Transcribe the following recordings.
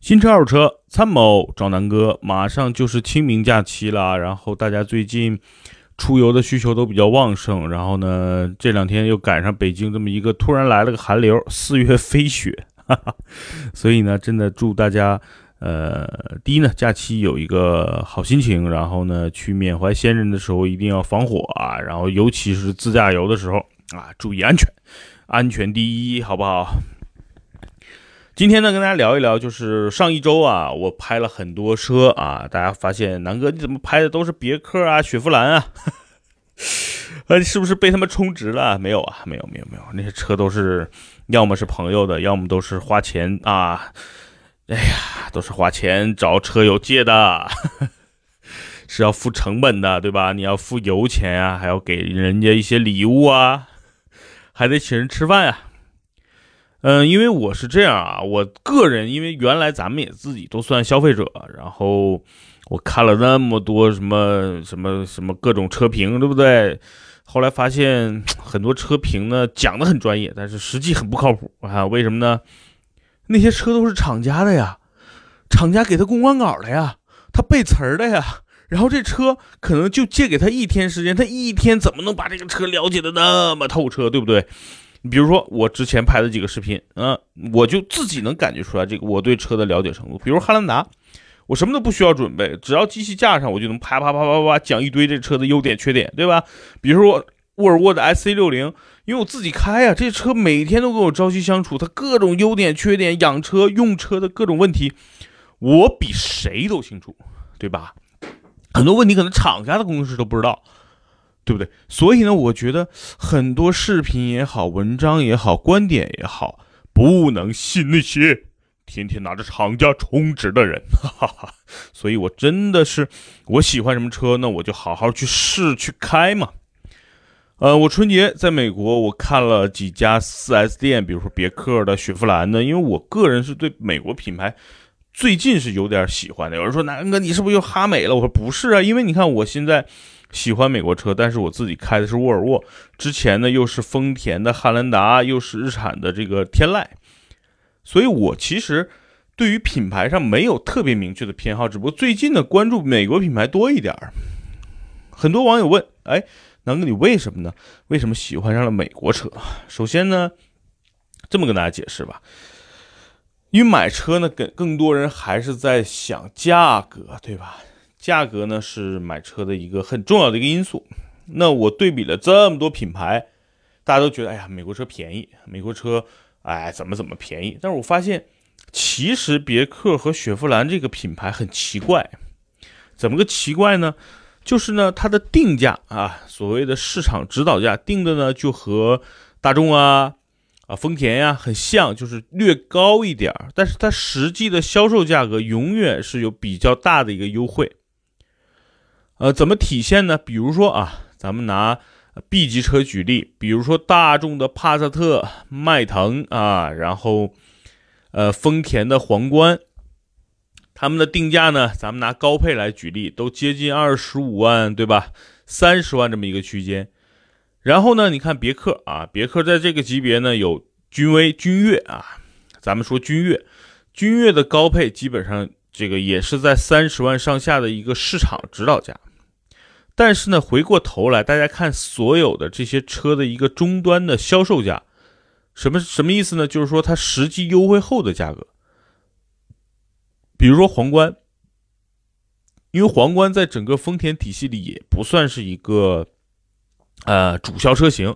新车二手车参谋找南哥，马上就是清明假期了，然后大家最近出游的需求都比较旺盛，然后呢，这两天又赶上北京这么一个突然来了个寒流，四月飞雪，所以呢，真的祝大家，呃，第一呢，假期有一个好心情，然后呢，去缅怀先人的时候一定要防火啊，然后尤其是自驾游的时候啊，注意安全，安全第一，好不好？今天呢，跟大家聊一聊，就是上一周啊，我拍了很多车啊，大家发现南哥你怎么拍的都是别克啊、雪佛兰啊，呃，是不是被他们充值了？没有啊，没有，没有，没有，那些车都是要么是朋友的，要么都是花钱啊，哎呀，都是花钱找车友借的，是要付成本的，对吧？你要付油钱啊，还要给人家一些礼物啊，还得请人吃饭呀。嗯，因为我是这样啊，我个人因为原来咱们也自己都算消费者，然后我看了那么多什么什么什么各种车评，对不对？后来发现很多车评呢讲的很专业，但是实际很不靠谱啊。为什么呢？那些车都是厂家的呀，厂家给他公关稿的呀，他背词儿的呀，然后这车可能就借给他一天时间，他一天怎么能把这个车了解的那么透彻，对不对？比如说我之前拍的几个视频，嗯，我就自己能感觉出来这个我对车的了解程度。比如汉兰达，我什么都不需要准备，只要机器架上，我就能啪啪啪啪啪讲一堆这车的优点缺点，对吧？比如说沃尔沃的 S C 六零，因为我自己开呀，这车每天都跟我朝夕相处，它各种优点缺点、养车用车的各种问题，我比谁都清楚，对吧？很多问题可能厂家的工程师都不知道。对不对？所以呢，我觉得很多视频也好，文章也好，观点也好，不能信那些天天拿着厂家充值的人。哈哈。所以我真的是，我喜欢什么车，那我就好好去试去开嘛。呃，我春节在美国，我看了几家 4S 店，比如说别克的、雪佛兰的，因为我个人是对美国品牌最近是有点喜欢的。有人说南哥，你是不是又哈美了？我说不是啊，因为你看我现在。喜欢美国车，但是我自己开的是沃尔沃。之前呢，又是丰田的汉兰达，又是日产的这个天籁，所以我其实对于品牌上没有特别明确的偏好，只不过最近呢关注美国品牌多一点儿。很多网友问：“哎，南哥，你为什么呢？为什么喜欢上了美国车？”首先呢，这么跟大家解释吧，因为买车呢，更更多人还是在想价格，对吧？价格呢是买车的一个很重要的一个因素。那我对比了这么多品牌，大家都觉得，哎呀，美国车便宜，美国车，哎，怎么怎么便宜？但是我发现，其实别克和雪佛兰这个品牌很奇怪，怎么个奇怪呢？就是呢，它的定价啊，所谓的市场指导价定的呢，就和大众啊、啊丰田呀很像，就是略高一点儿，但是它实际的销售价格永远是有比较大的一个优惠。呃，怎么体现呢？比如说啊，咱们拿 B 级车举例，比如说大众的帕萨特、迈腾啊，然后呃丰田的皇冠，他们的定价呢，咱们拿高配来举例，都接近二十五万，对吧？三十万这么一个区间。然后呢，你看别克啊，别克在这个级别呢有君威、君越啊，咱们说君越，君越的高配基本上这个也是在三十万上下的一个市场指导价。但是呢，回过头来，大家看所有的这些车的一个终端的销售价，什么什么意思呢？就是说它实际优惠后的价格。比如说皇冠，因为皇冠在整个丰田体系里也不算是一个呃主销车型，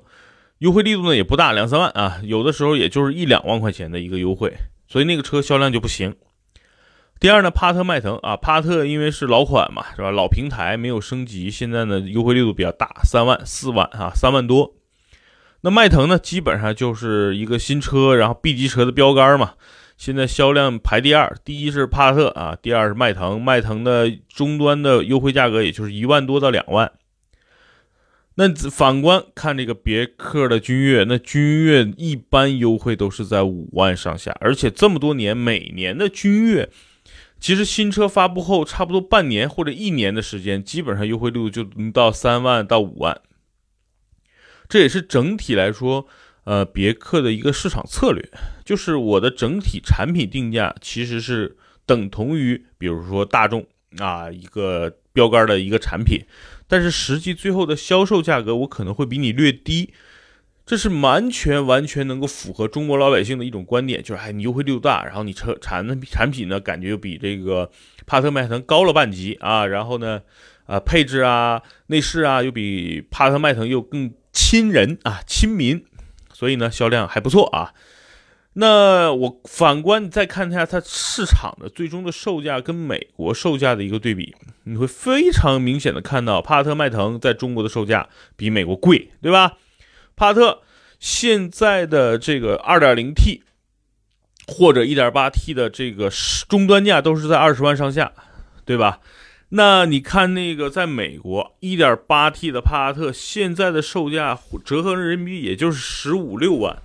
优惠力度呢也不大，两三万啊，有的时候也就是一两万块钱的一个优惠，所以那个车销量就不行。第二呢，帕特迈腾啊，帕特因为是老款嘛，是吧？老平台没有升级，现在呢优惠力度比较大，三万、四万啊，三万多。那迈腾呢，基本上就是一个新车，然后 B 级车的标杆嘛。现在销量排第二，第一是帕萨特啊，第二是迈腾。迈腾的终端的优惠价格也就是一万多到两万。那反观看这个别克的君越，那君越一般优惠都是在五万上下，而且这么多年每年的君越。其实新车发布后差不多半年或者一年的时间，基本上优惠力度就能到三万到五万。这也是整体来说，呃，别克的一个市场策略，就是我的整体产品定价其实是等同于，比如说大众啊一个标杆的一个产品，但是实际最后的销售价格我可能会比你略低，这是完全完全能够符合中国老百姓的一种观点，就是哎，你优惠力度大，然后你车产产品呢感觉又比这个帕特迈腾高了半级啊，然后呢，啊配置啊内饰啊又比帕特迈腾又更。亲人啊，亲民，所以呢，销量还不错啊。那我反观再看一下它市场的最终的售价跟美国售价的一个对比，你会非常明显的看到，帕特迈腾在中国的售价比美国贵，对吧？帕特现在的这个 2.0T 或者 1.8T 的这个终端价都是在二十万上下，对吧？那你看那个，在美国，1.8T 的帕萨特现在的售价折合人民币也就是十五六万，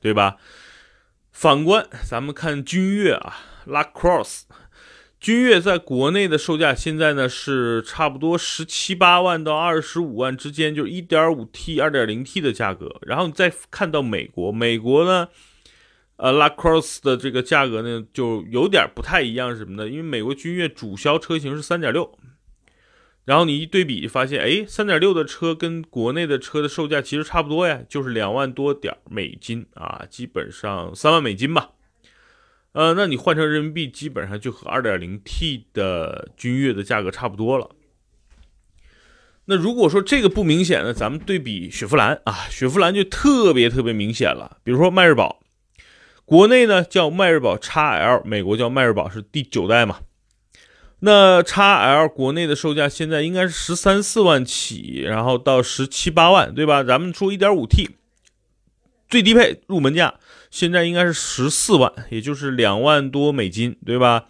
对吧？反观咱们看君越啊，La Cross，君越在国内的售价现在呢是差不多十七八万到二十五万之间，就是 1.5T、2.0T 的价格。然后你再看到美国，美国呢？呃，La Cross 的这个价格呢，就有点不太一样，是什么呢？因为美国君越主销车型是三点六，然后你一对比发现，哎，三点六的车跟国内的车的售价其实差不多呀，就是两万多点美金啊，基本上三万美金吧。呃，那你换成人民币，基本上就和二点零 T 的君越的价格差不多了。那如果说这个不明显呢，咱们对比雪佛兰啊，雪佛兰就特别特别明显了，比如说迈锐宝。国内呢叫迈锐宝 XL，美国叫迈锐宝是第九代嘛？那 XL 国内的售价现在应该是十三四万起，然后到十七八万，对吧？咱们说一点五 T 最低配入门价现在应该是十四万，也就是两万多美金，对吧？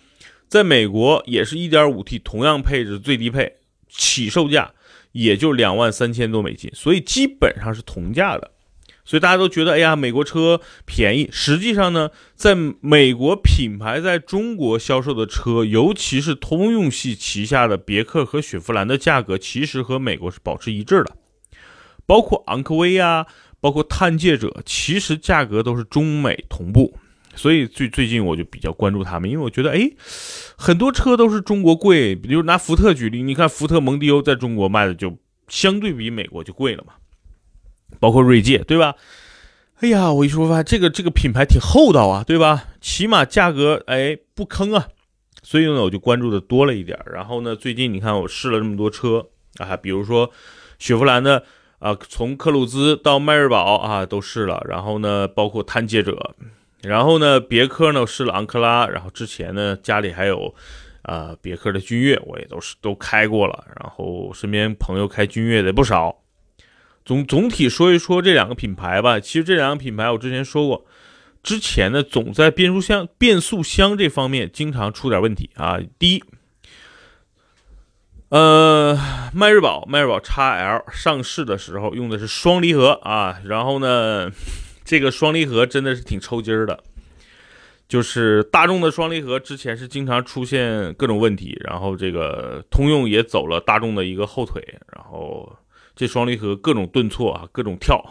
在美国也是一点五 T 同样配置最低配起售价也就两万三千多美金，所以基本上是同价的。所以大家都觉得，哎呀，美国车便宜。实际上呢，在美国品牌在中国销售的车，尤其是通用系旗下的别克和雪佛兰的价格，其实和美国是保持一致的。包括昂科威啊，包括探界者，其实价格都是中美同步。所以最最近我就比较关注他们，因为我觉得，哎，很多车都是中国贵。比如拿福特举例，你看福特蒙迪欧在中国卖的就相对比美国就贵了嘛。包括锐界，对吧？哎呀，我一说发现这个这个品牌挺厚道啊，对吧？起码价格哎不坑啊，所以呢我就关注的多了一点。然后呢，最近你看我试了这么多车啊，比如说雪佛兰的啊，从克鲁兹到迈锐宝啊都试了。然后呢，包括探界者，然后呢别克呢试了昂克拉，然后之前呢家里还有啊别克的君越，我也都是都开过了。然后身边朋友开君越的不少。总总体说一说这两个品牌吧。其实这两个品牌我之前说过，之前呢总在变速箱变速箱这方面经常出点问题啊。第一，呃，迈锐宝迈锐宝 XL 上市的时候用的是双离合啊，然后呢，这个双离合真的是挺抽筋儿的，就是大众的双离合之前是经常出现各种问题，然后这个通用也走了大众的一个后腿，然后。这双离合各种顿挫啊，各种跳，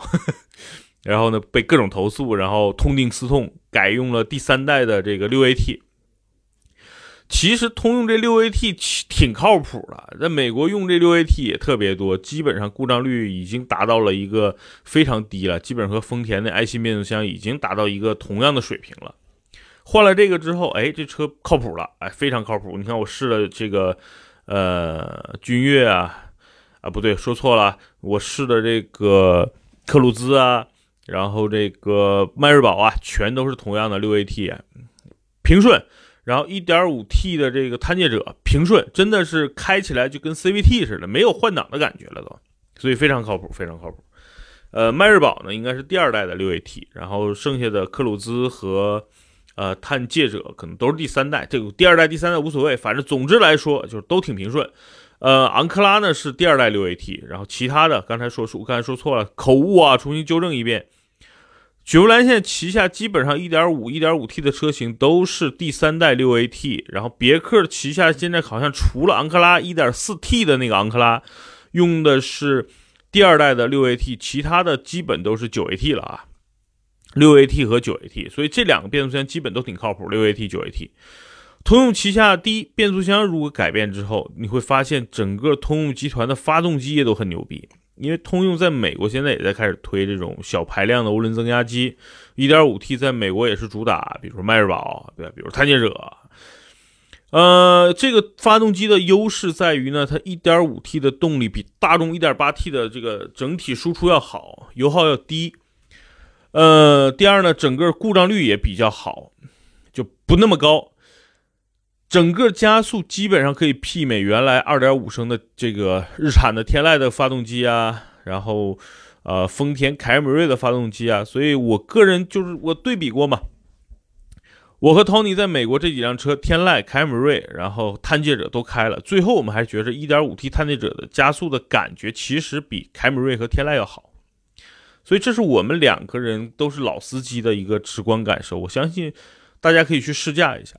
然后呢被各种投诉，然后痛定思痛，改用了第三代的这个六 AT。其实通用这六 AT 挺靠谱的，在美国用这六 AT 也特别多，基本上故障率已经达到了一个非常低了，基本上和丰田的爱信变速箱已经达到一个同样的水平了。换了这个之后，哎，这车靠谱了，哎，非常靠谱。你看我试了这个，呃，君越啊。啊，不对，说错了。我试的这个克鲁兹啊，然后这个迈锐宝啊，全都是同样的六 AT，平顺。然后 1.5T 的这个探界者平顺，真的是开起来就跟 CVT 似的，没有换挡的感觉了都，所以非常靠谱，非常靠谱。呃，迈锐宝呢应该是第二代的六 AT，然后剩下的克鲁兹和呃探界者可能都是第三代。这个第二代、第三代无所谓，反正总之来说就是都挺平顺。呃，昂克拉呢是第二代六 AT，然后其他的刚才说说刚才说错了，口误啊，重新纠正一遍。雪佛兰现在旗下基本上1.5、1.5T 的车型都是第三代 6AT，然后别克旗下现在好像除了昂克拉 1.4T 的那个昂克拉用的是第二代的 6AT，其他的基本都是 9AT 了啊，6AT 和 9AT，所以这两个变速箱基本都挺靠谱，6AT、9AT。通用旗下第一变速箱如果改变之后，你会发现整个通用集团的发动机也都很牛逼。因为通用在美国现在也在开始推这种小排量的涡轮增压机，1.5T 在美国也是主打，比如说迈锐宝，对吧？比如探界者。呃，这个发动机的优势在于呢，它 1.5T 的动力比大众 1.8T 的这个整体输出要好，油耗要低。呃，第二呢，整个故障率也比较好，就不那么高。整个加速基本上可以媲美原来2.5升的这个日产的天籁的发动机啊，然后，呃，丰田凯美瑞的发动机啊，所以我个人就是我对比过嘛，我和 Tony 在美国这几辆车，天籁、凯美瑞，然后探界者都开了，最后我们还觉着 1.5T 探界者的加速的感觉其实比凯美瑞和天籁要好，所以这是我们两个人都是老司机的一个直观感受，我相信大家可以去试驾一下。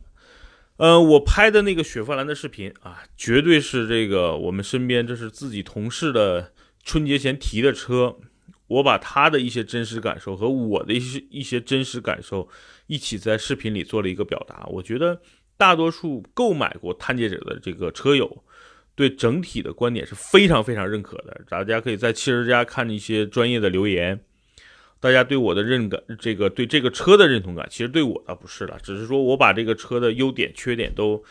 呃，我拍的那个雪佛兰的视频啊，绝对是这个我们身边这是自己同事的春节前提的车，我把他的一些真实感受和我的一些一些真实感受一起在视频里做了一个表达。我觉得大多数购买过探界者的这个车友，对整体的观点是非常非常认可的。大家可以在汽车之家看一些专业的留言。大家对我的认感，这个对这个车的认同感，其实对我倒不是了，只是说我把这个车的优点、缺点都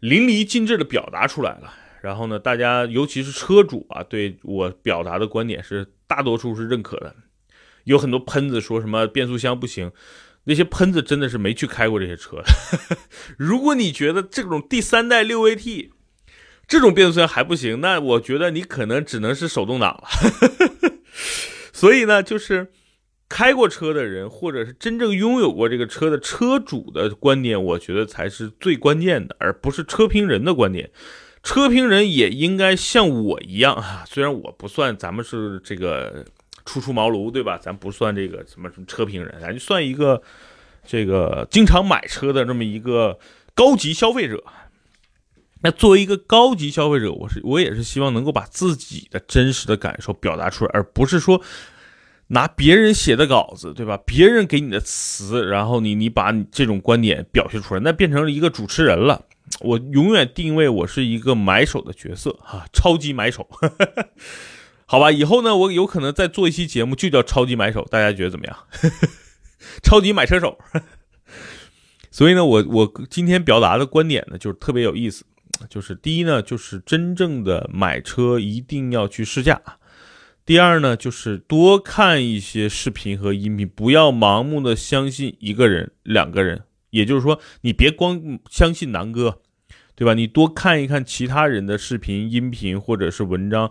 淋漓尽致的表达出来了。然后呢，大家尤其是车主啊，对我表达的观点是大多数是认可的。有很多喷子说什么变速箱不行，那些喷子真的是没去开过这些车。如果你觉得这种第三代六 AT 这种变速箱还不行，那我觉得你可能只能是手动挡了。所以呢，就是。开过车的人，或者是真正拥有过这个车的车主的观点，我觉得才是最关键的，而不是车评人的观点。车评人也应该像我一样啊，虽然我不算，咱们是这个初出茅庐，对吧？咱不算这个什么什么车评人，咱就算一个这个经常买车的这么一个高级消费者。那作为一个高级消费者，我是我也是希望能够把自己的真实的感受表达出来，而不是说。拿别人写的稿子，对吧？别人给你的词，然后你你把你这种观点表现出来，那变成了一个主持人了。我永远定位我是一个买手的角色哈，超级买手，好吧？以后呢，我有可能再做一期节目，就叫超级买手，大家觉得怎么样？超级买车手。所以呢，我我今天表达的观点呢，就是特别有意思，就是第一呢，就是真正的买车一定要去试驾。第二呢，就是多看一些视频和音频，不要盲目的相信一个人、两个人。也就是说，你别光相信南哥，对吧？你多看一看其他人的视频、音频或者是文章，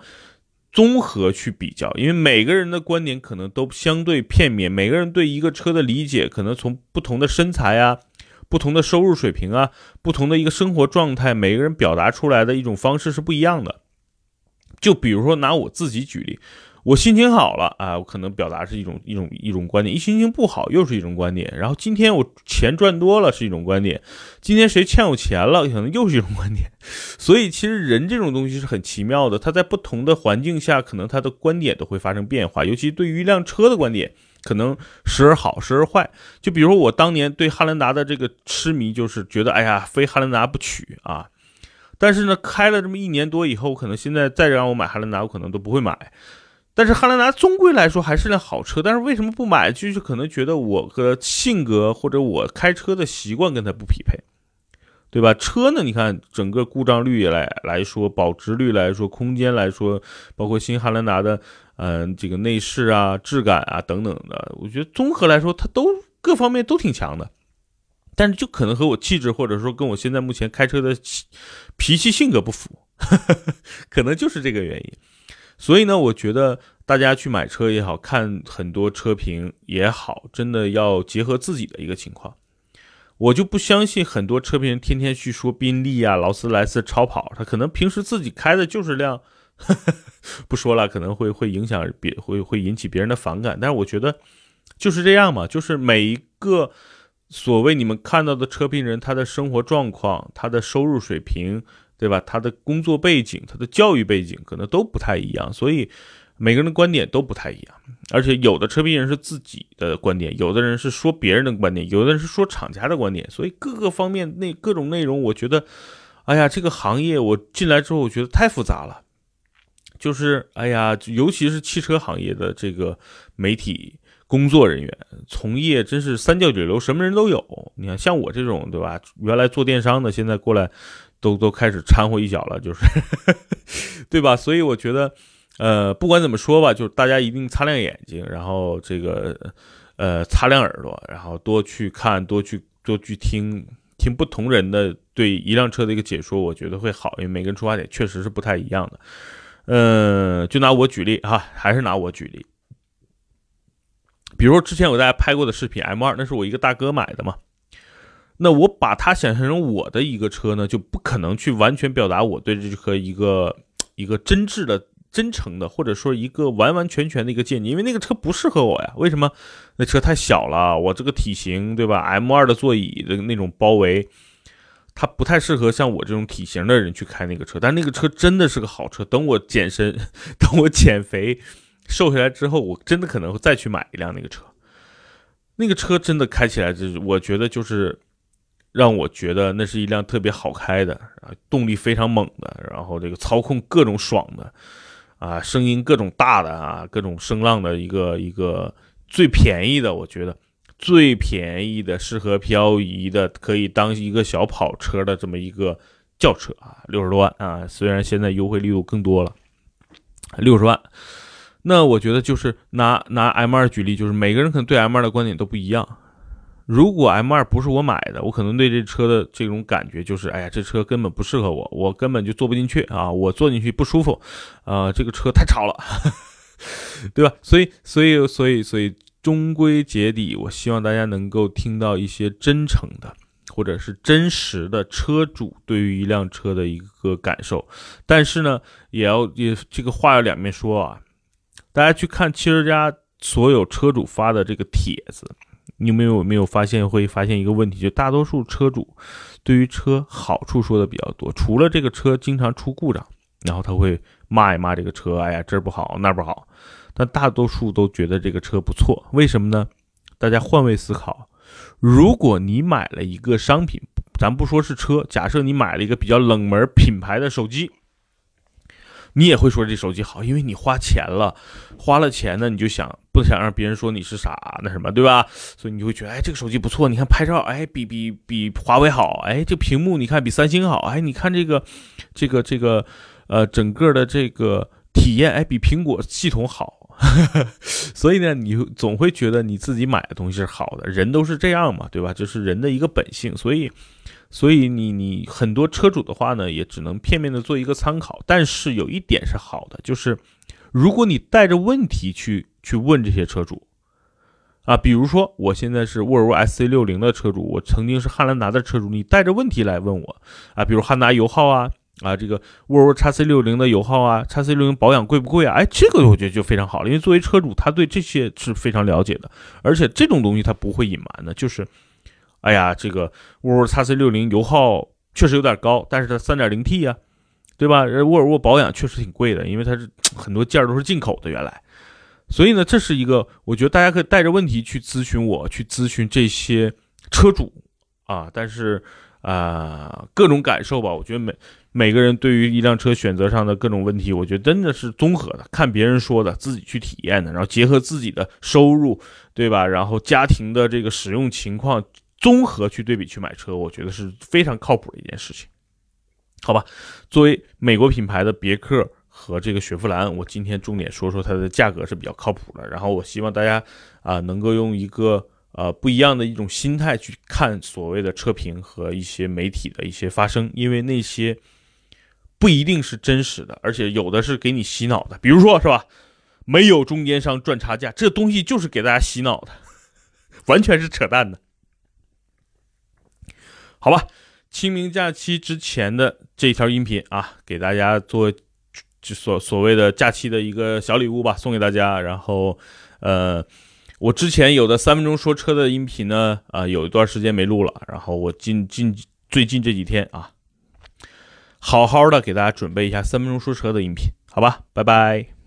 综合去比较。因为每个人的观点可能都相对片面，每个人对一个车的理解可能从不同的身材啊、不同的收入水平啊、不同的一个生活状态，每个人表达出来的一种方式是不一样的。就比如说拿我自己举例，我心情好了啊，我可能表达是一种一种一种观点；一心情不好又是一种观点。然后今天我钱赚多了是一种观点，今天谁欠我钱了可能又是一种观点。所以其实人这种东西是很奇妙的，他在不同的环境下，可能他的观点都会发生变化。尤其对于一辆车的观点，可能时而好，时而坏。就比如说我当年对汉兰达的这个痴迷，就是觉得哎呀，非汉兰达不娶啊。但是呢，开了这么一年多以后，可能现在再让我买汉兰达，我可能都不会买。但是汉兰达终归来说还是辆好车，但是为什么不买？就是可能觉得我的性格或者我开车的习惯跟它不匹配，对吧？车呢，你看整个故障率来来说，保值率来说，空间来说，包括新汉兰达的，嗯，这个内饰啊、质感啊等等的，我觉得综合来说，它都各方面都挺强的。但是就可能和我气质，或者说跟我现在目前开车的脾气性格不符，可能就是这个原因。所以呢，我觉得大家去买车也好看很多车评也好，真的要结合自己的一个情况。我就不相信很多车评人天天去说宾利啊、劳斯莱斯超跑，他可能平时自己开的就是辆，不说了，可能会会影响别会会引起别人的反感。但是我觉得。就是这样嘛，就是每一个所谓你们看到的车评人，他的生活状况、他的收入水平，对吧？他的工作背景、他的教育背景可能都不太一样，所以每个人的观点都不太一样。而且有的车评人是自己的观点，有的人是说别人的观点，有的人是说厂家的观点，所以各个方面那各种内容，我觉得，哎呀，这个行业我进来之后，我觉得太复杂了。就是哎呀，尤其是汽车行业的这个媒体工作人员从业，真是三教九流，什么人都有。你看，像我这种，对吧？原来做电商的，现在过来都都开始掺和一脚了，就是，对吧？所以我觉得，呃，不管怎么说吧，就是大家一定擦亮眼睛，然后这个呃擦亮耳朵，然后多去看，多去多去听听不同人的对一辆车的一个解说，我觉得会好，因为每个人出发点确实是不太一样的。嗯，就拿我举例哈，还是拿我举例。比如之前我大家拍过的视频 M 二，那是我一个大哥买的嘛。那我把它想象成我的一个车呢，就不可能去完全表达我对这车一个一个真挚的、真诚的，或者说一个完完全全的一个见解，因为那个车不适合我呀。为什么？那车太小了，我这个体型对吧？M 二的座椅的那种包围。它不太适合像我这种体型的人去开那个车，但那个车真的是个好车。等我减身，等我减肥，瘦下来之后，我真的可能会再去买一辆那个车。那个车真的开起来，就是我觉得就是让我觉得那是一辆特别好开的啊，动力非常猛的，然后这个操控各种爽的，啊，声音各种大的啊，各种声浪的一个一个最便宜的，我觉得。最便宜的、适合漂移的、可以当一个小跑车的这么一个轿车啊，六十多万啊！虽然现在优惠力度更多了，六十万。那我觉得就是拿拿 M 二举例，就是每个人可能对 M 二的观点都不一样。如果 M 二不是我买的，我可能对这车的这种感觉就是，哎呀，这车根本不适合我，我根本就坐不进去啊，我坐进去不舒服啊，这个车太吵了，对吧？所以，所以，所以，所以。终归结底，我希望大家能够听到一些真诚的，或者是真实的车主对于一辆车的一个感受。但是呢，也要也这个话要两面说啊。大家去看汽车家所有车主发的这个帖子，你们有没有发现会发现一个问题？就大多数车主对于车好处说的比较多，除了这个车经常出故障，然后他会骂一骂这个车，哎呀这不好那不好。但大多数都觉得这个车不错，为什么呢？大家换位思考，如果你买了一个商品，咱不说是车，假设你买了一个比较冷门品牌的手机，你也会说这手机好，因为你花钱了，花了钱呢，你就想不想让别人说你是傻，那什么，对吧？所以你就会觉得，哎，这个手机不错，你看拍照，哎，比比比华为好，哎，这屏幕你看比三星好，哎，你看这个，这个这个，呃，整个的这个体验，哎，比苹果系统好。所以呢，你总会觉得你自己买的东西是好的，人都是这样嘛，对吧？这是人的一个本性。所以，所以你你很多车主的话呢，也只能片面的做一个参考。但是有一点是好的，就是如果你带着问题去去问这些车主啊，比如说我现在是沃尔沃 SC60 的车主，我曾经是汉兰达的车主，你带着问题来问我啊，比如汉兰达油耗啊。啊，这个沃尔沃 x C 六零的油耗啊，x C 六零保养贵不贵啊？哎，这个我觉得就非常好了，因为作为车主，他对这些是非常了解的，而且这种东西他不会隐瞒的。就是，哎呀，这个沃尔沃 x C 六零油耗确实有点高，但是它三点零 T 呀，对吧？沃尔沃保养确实挺贵的，因为它是很多件都是进口的，原来。所以呢，这是一个我觉得大家可以带着问题去咨询我，去咨询这些车主啊。但是啊，各种感受吧，我觉得每。每个人对于一辆车选择上的各种问题，我觉得真的是综合的，看别人说的，自己去体验的，然后结合自己的收入，对吧？然后家庭的这个使用情况，综合去对比去买车，我觉得是非常靠谱的一件事情，好吧？作为美国品牌的别克和这个雪佛兰，我今天重点说说它的价格是比较靠谱的。然后我希望大家啊，能够用一个呃不一样的一种心态去看所谓的车评和一些媒体的一些发声，因为那些。不一定是真实的，而且有的是给你洗脑的，比如说是吧？没有中间商赚差价，这东西就是给大家洗脑的，完全是扯淡的。好吧，清明假期之前的这条音频啊，给大家做就所所谓的假期的一个小礼物吧，送给大家。然后，呃，我之前有的三分钟说车的音频呢，啊，有一段时间没录了，然后我近近最近这几天啊，好好的给大家准备一下三分钟说车的音频，好吧，拜拜。